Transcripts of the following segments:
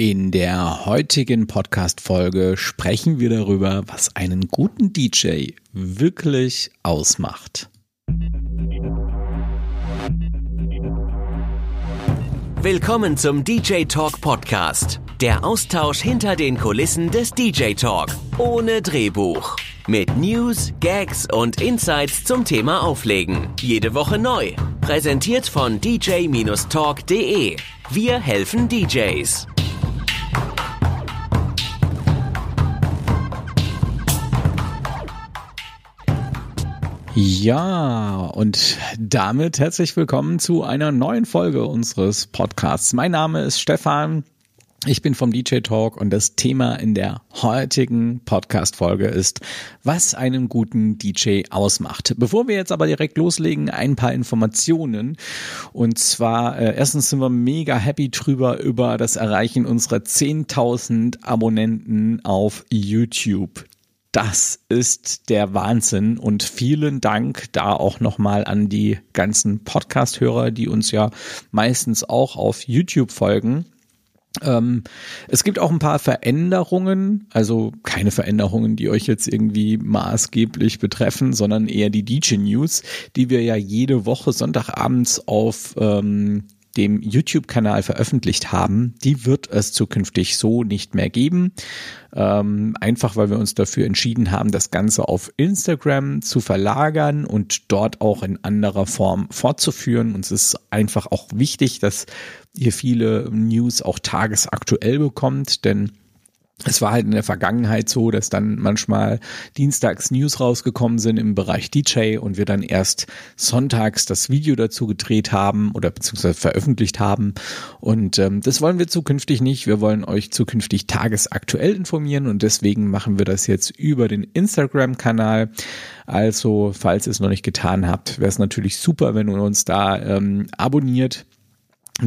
In der heutigen Podcast-Folge sprechen wir darüber, was einen guten DJ wirklich ausmacht. Willkommen zum DJ Talk Podcast. Der Austausch hinter den Kulissen des DJ Talk. Ohne Drehbuch. Mit News, Gags und Insights zum Thema Auflegen. Jede Woche neu. Präsentiert von dj-talk.de. Wir helfen DJs. Ja, und damit herzlich willkommen zu einer neuen Folge unseres Podcasts. Mein Name ist Stefan. Ich bin vom DJ Talk und das Thema in der heutigen Podcast-Folge ist, was einen guten DJ ausmacht. Bevor wir jetzt aber direkt loslegen, ein paar Informationen. Und zwar, äh, erstens sind wir mega happy drüber über das Erreichen unserer 10.000 Abonnenten auf YouTube. Das ist der Wahnsinn und vielen Dank da auch nochmal an die ganzen Podcast-Hörer, die uns ja meistens auch auf YouTube folgen. Ähm, es gibt auch ein paar Veränderungen, also keine Veränderungen, die euch jetzt irgendwie maßgeblich betreffen, sondern eher die DJ News, die wir ja jede Woche Sonntagabends auf ähm, dem YouTube-Kanal veröffentlicht haben, die wird es zukünftig so nicht mehr geben. Ähm, einfach weil wir uns dafür entschieden haben, das Ganze auf Instagram zu verlagern und dort auch in anderer Form fortzuführen. Uns ist einfach auch wichtig, dass ihr viele News auch tagesaktuell bekommt, denn es war halt in der Vergangenheit so, dass dann manchmal dienstags News rausgekommen sind im Bereich DJ und wir dann erst sonntags das Video dazu gedreht haben oder beziehungsweise veröffentlicht haben. Und ähm, das wollen wir zukünftig nicht. Wir wollen euch zukünftig tagesaktuell informieren und deswegen machen wir das jetzt über den Instagram-Kanal. Also, falls ihr es noch nicht getan habt, wäre es natürlich super, wenn ihr uns da ähm, abonniert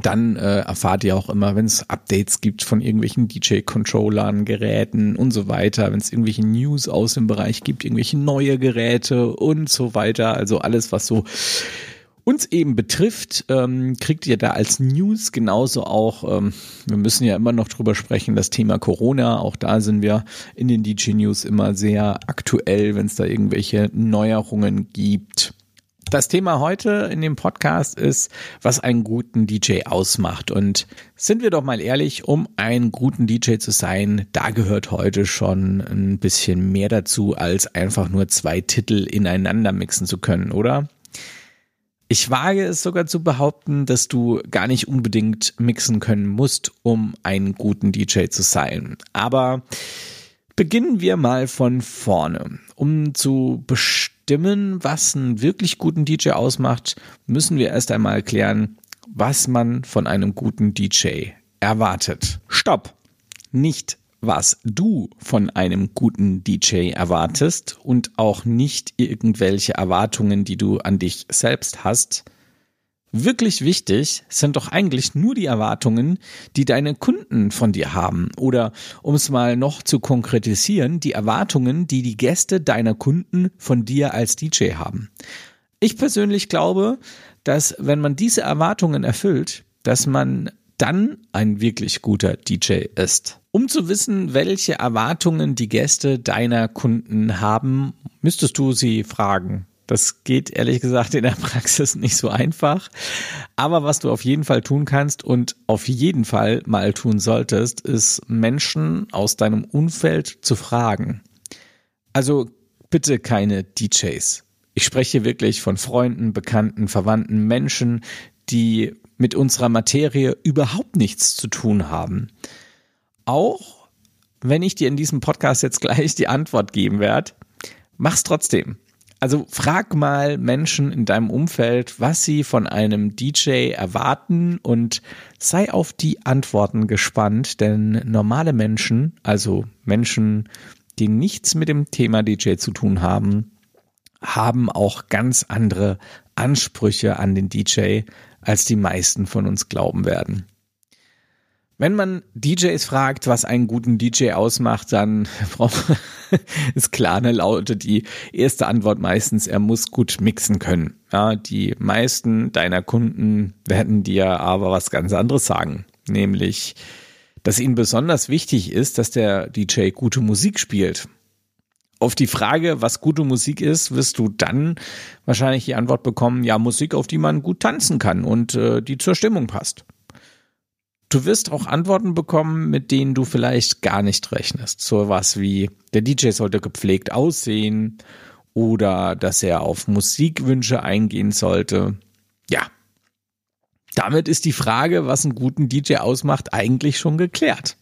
dann äh, erfahrt ihr auch immer, wenn es Updates gibt von irgendwelchen DJ-Controllern, Geräten und so weiter, wenn es irgendwelche News aus dem Bereich gibt, irgendwelche neue Geräte und so weiter. Also alles, was so uns eben betrifft, ähm, kriegt ihr da als News genauso auch, ähm, wir müssen ja immer noch drüber sprechen, das Thema Corona, auch da sind wir in den DJ News immer sehr aktuell, wenn es da irgendwelche Neuerungen gibt. Das Thema heute in dem Podcast ist, was einen guten DJ ausmacht. Und sind wir doch mal ehrlich, um einen guten DJ zu sein, da gehört heute schon ein bisschen mehr dazu, als einfach nur zwei Titel ineinander mixen zu können, oder? Ich wage es sogar zu behaupten, dass du gar nicht unbedingt mixen können musst, um einen guten DJ zu sein. Aber beginnen wir mal von vorne. Um zu bestimmen, bestimmen, was einen wirklich guten DJ ausmacht, müssen wir erst einmal klären, was man von einem guten DJ erwartet. Stopp! Nicht was du von einem guten DJ erwartest und auch nicht irgendwelche Erwartungen, die du an dich selbst hast, Wirklich wichtig sind doch eigentlich nur die Erwartungen, die deine Kunden von dir haben. Oder um es mal noch zu konkretisieren, die Erwartungen, die die Gäste deiner Kunden von dir als DJ haben. Ich persönlich glaube, dass wenn man diese Erwartungen erfüllt, dass man dann ein wirklich guter DJ ist. Um zu wissen, welche Erwartungen die Gäste deiner Kunden haben, müsstest du sie fragen. Das geht ehrlich gesagt in der Praxis nicht so einfach. Aber was du auf jeden Fall tun kannst und auf jeden Fall mal tun solltest, ist Menschen aus deinem Umfeld zu fragen. Also bitte keine DJs. Ich spreche wirklich von Freunden, Bekannten, Verwandten, Menschen, die mit unserer Materie überhaupt nichts zu tun haben. Auch wenn ich dir in diesem Podcast jetzt gleich die Antwort geben werde, mach's trotzdem. Also frag mal Menschen in deinem Umfeld, was sie von einem DJ erwarten und sei auf die Antworten gespannt, denn normale Menschen, also Menschen, die nichts mit dem Thema DJ zu tun haben, haben auch ganz andere Ansprüche an den DJ, als die meisten von uns glauben werden. Wenn man DJs fragt, was einen guten DJ ausmacht, dann ist klar, ne, lautet die erste Antwort meistens, er muss gut mixen können. Ja, die meisten deiner Kunden werden dir aber was ganz anderes sagen, nämlich dass ihnen besonders wichtig ist, dass der DJ gute Musik spielt. Auf die Frage, was gute Musik ist, wirst du dann wahrscheinlich die Antwort bekommen, ja, Musik, auf die man gut tanzen kann und äh, die zur Stimmung passt. Du wirst auch Antworten bekommen, mit denen du vielleicht gar nicht rechnest. So was wie, der DJ sollte gepflegt aussehen oder dass er auf Musikwünsche eingehen sollte. Ja. Damit ist die Frage, was einen guten DJ ausmacht, eigentlich schon geklärt.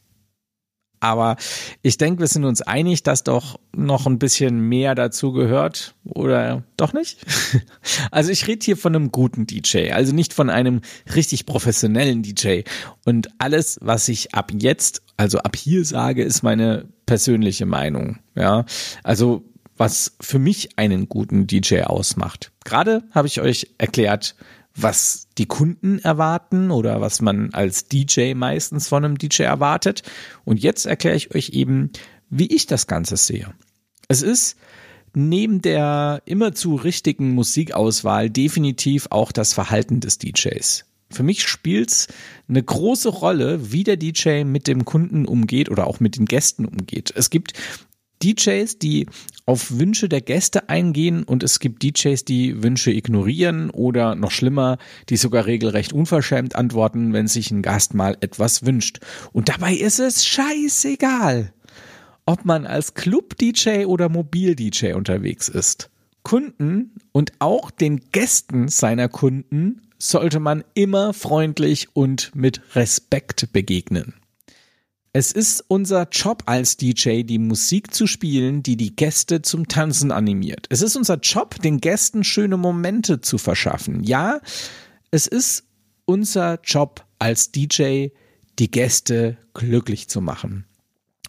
Aber ich denke, wir sind uns einig, dass doch noch ein bisschen mehr dazu gehört. Oder doch nicht? Also ich rede hier von einem guten DJ, also nicht von einem richtig professionellen DJ. Und alles, was ich ab jetzt, also ab hier sage, ist meine persönliche Meinung. Ja, also was für mich einen guten DJ ausmacht. Gerade habe ich euch erklärt, was die Kunden erwarten oder was man als DJ meistens von einem DJ erwartet. Und jetzt erkläre ich euch eben, wie ich das Ganze sehe. Es ist neben der immerzu richtigen Musikauswahl definitiv auch das Verhalten des DJs. Für mich spielt's eine große Rolle, wie der DJ mit dem Kunden umgeht oder auch mit den Gästen umgeht. Es gibt DJs, die auf Wünsche der Gäste eingehen und es gibt DJs, die Wünsche ignorieren oder noch schlimmer, die sogar regelrecht unverschämt antworten, wenn sich ein Gast mal etwas wünscht. Und dabei ist es scheißegal, ob man als Club-DJ oder Mobil-DJ unterwegs ist. Kunden und auch den Gästen seiner Kunden sollte man immer freundlich und mit Respekt begegnen. Es ist unser Job als DJ, die Musik zu spielen, die die Gäste zum Tanzen animiert. Es ist unser Job, den Gästen schöne Momente zu verschaffen. Ja, es ist unser Job als DJ, die Gäste glücklich zu machen.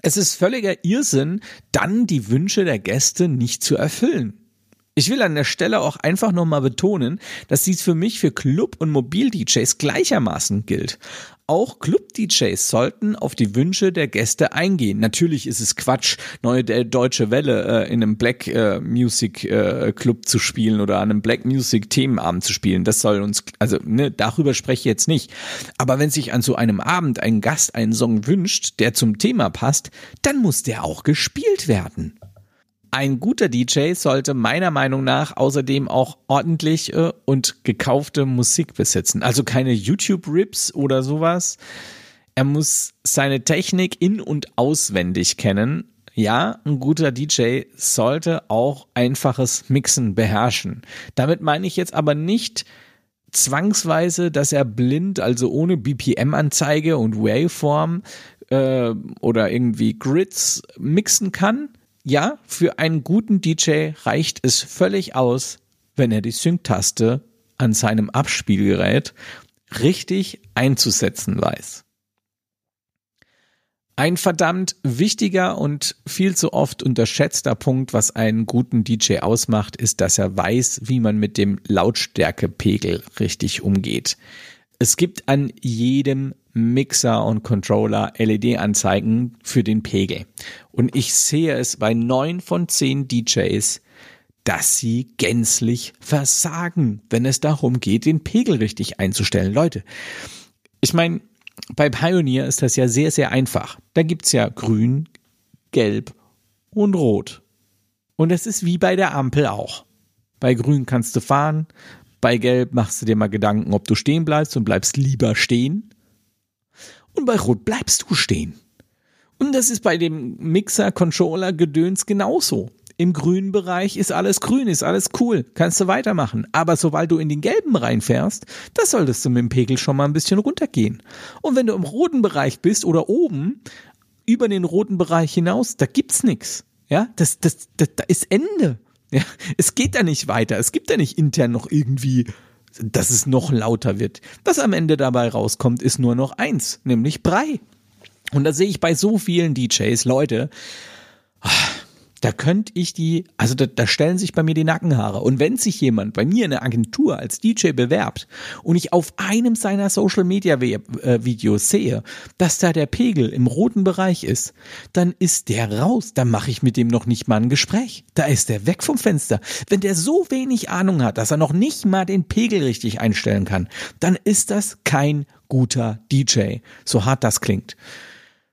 Es ist völliger Irrsinn, dann die Wünsche der Gäste nicht zu erfüllen. Ich will an der Stelle auch einfach nochmal betonen, dass dies für mich für Club- und Mobil-DJs gleichermaßen gilt. Auch Club-DJs sollten auf die Wünsche der Gäste eingehen. Natürlich ist es Quatsch, neue deutsche Welle äh, in einem Black äh, Music äh, Club zu spielen oder an einem Black Music Themenabend zu spielen. Das soll uns, also ne, darüber spreche ich jetzt nicht. Aber wenn sich an so einem Abend ein Gast einen Song wünscht, der zum Thema passt, dann muss der auch gespielt werden. Ein guter DJ sollte meiner Meinung nach außerdem auch ordentlich und gekaufte Musik besitzen. Also keine YouTube-Rips oder sowas. Er muss seine Technik in- und auswendig kennen. Ja, ein guter DJ sollte auch einfaches Mixen beherrschen. Damit meine ich jetzt aber nicht zwangsweise, dass er blind, also ohne BPM-Anzeige und Waveform äh, oder irgendwie Grids mixen kann ja, für einen guten DJ reicht es völlig aus, wenn er die Sync-Taste an seinem Abspielgerät richtig einzusetzen weiß. Ein verdammt wichtiger und viel zu oft unterschätzter Punkt, was einen guten DJ ausmacht, ist, dass er weiß, wie man mit dem Lautstärkepegel richtig umgeht. Es gibt an jedem Mixer und Controller LED-Anzeigen für den Pegel. Und ich sehe es bei neun von zehn DJs, dass sie gänzlich versagen, wenn es darum geht, den Pegel richtig einzustellen. Leute, ich meine, bei Pioneer ist das ja sehr, sehr einfach. Da gibt's ja grün, gelb und rot. Und es ist wie bei der Ampel auch. Bei grün kannst du fahren, bei gelb machst du dir mal Gedanken, ob du stehen bleibst und bleibst lieber stehen. Und bei Rot bleibst du stehen. Und das ist bei dem Mixer-Controller-Gedöns genauso. Im grünen Bereich ist alles grün, ist alles cool, kannst du weitermachen. Aber sobald du in den gelben reinfährst, da solltest du mit dem Pegel schon mal ein bisschen runtergehen. Und wenn du im roten Bereich bist oder oben, über den roten Bereich hinaus, da gibt's nix. Ja, das, das, das, da ist Ende. Ja, es geht da nicht weiter. Es gibt da nicht intern noch irgendwie dass es noch lauter wird. Was am Ende dabei rauskommt, ist nur noch eins, nämlich Brei. Und da sehe ich bei so vielen DJs Leute, da könnte ich die, also da, da stellen sich bei mir die Nackenhaare. Und wenn sich jemand bei mir in der Agentur als DJ bewerbt und ich auf einem seiner Social Media äh, Videos sehe, dass da der Pegel im roten Bereich ist, dann ist der raus. Dann mache ich mit dem noch nicht mal ein Gespräch. Da ist der weg vom Fenster. Wenn der so wenig Ahnung hat, dass er noch nicht mal den Pegel richtig einstellen kann, dann ist das kein guter DJ. So hart das klingt.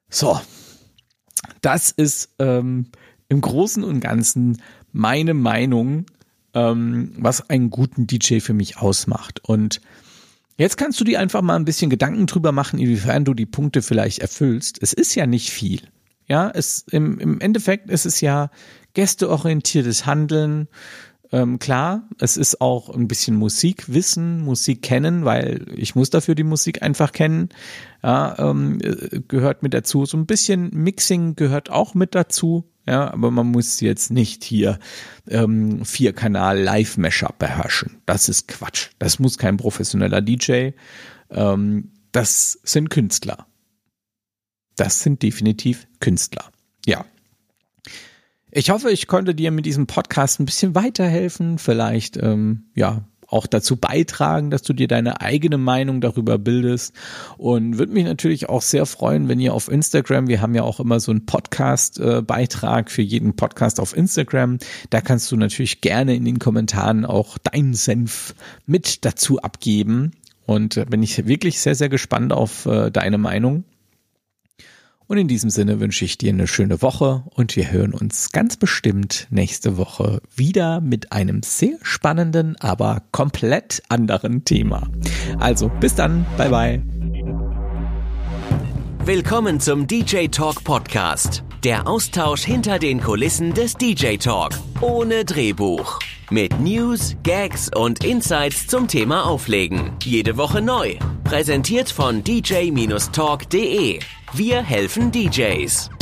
So, das ist ähm, im Großen und Ganzen meine Meinung, ähm, was einen guten DJ für mich ausmacht. Und jetzt kannst du dir einfach mal ein bisschen Gedanken drüber machen, inwiefern du die Punkte vielleicht erfüllst. Es ist ja nicht viel. Ja, es, im, im Endeffekt ist es ja gästeorientiertes Handeln. Ähm, klar, es ist auch ein bisschen Musik wissen, Musik kennen, weil ich muss dafür die Musik einfach kennen. Ja, ähm, äh, gehört mit dazu. So ein bisschen Mixing gehört auch mit dazu. Ja, aber man muss jetzt nicht hier ähm, vier Kanal Live Mashup beherrschen. Das ist Quatsch. Das muss kein professioneller DJ. Ähm, das sind Künstler. Das sind definitiv Künstler. Ja. Ich hoffe, ich konnte dir mit diesem Podcast ein bisschen weiterhelfen, vielleicht ähm, ja auch dazu beitragen, dass du dir deine eigene Meinung darüber bildest. Und würde mich natürlich auch sehr freuen, wenn ihr auf Instagram, wir haben ja auch immer so einen Podcast-Beitrag äh, für jeden Podcast auf Instagram, da kannst du natürlich gerne in den Kommentaren auch deinen Senf mit dazu abgeben. Und äh, bin ich wirklich sehr, sehr gespannt auf äh, deine Meinung. Und in diesem Sinne wünsche ich dir eine schöne Woche und wir hören uns ganz bestimmt nächste Woche wieder mit einem sehr spannenden, aber komplett anderen Thema. Also bis dann, bye bye. Willkommen zum DJ Talk Podcast. Der Austausch hinter den Kulissen des DJ Talk. Ohne Drehbuch. Mit News, Gags und Insights zum Thema Auflegen. Jede Woche neu. Präsentiert von dj-talk.de. Wir helfen DJs.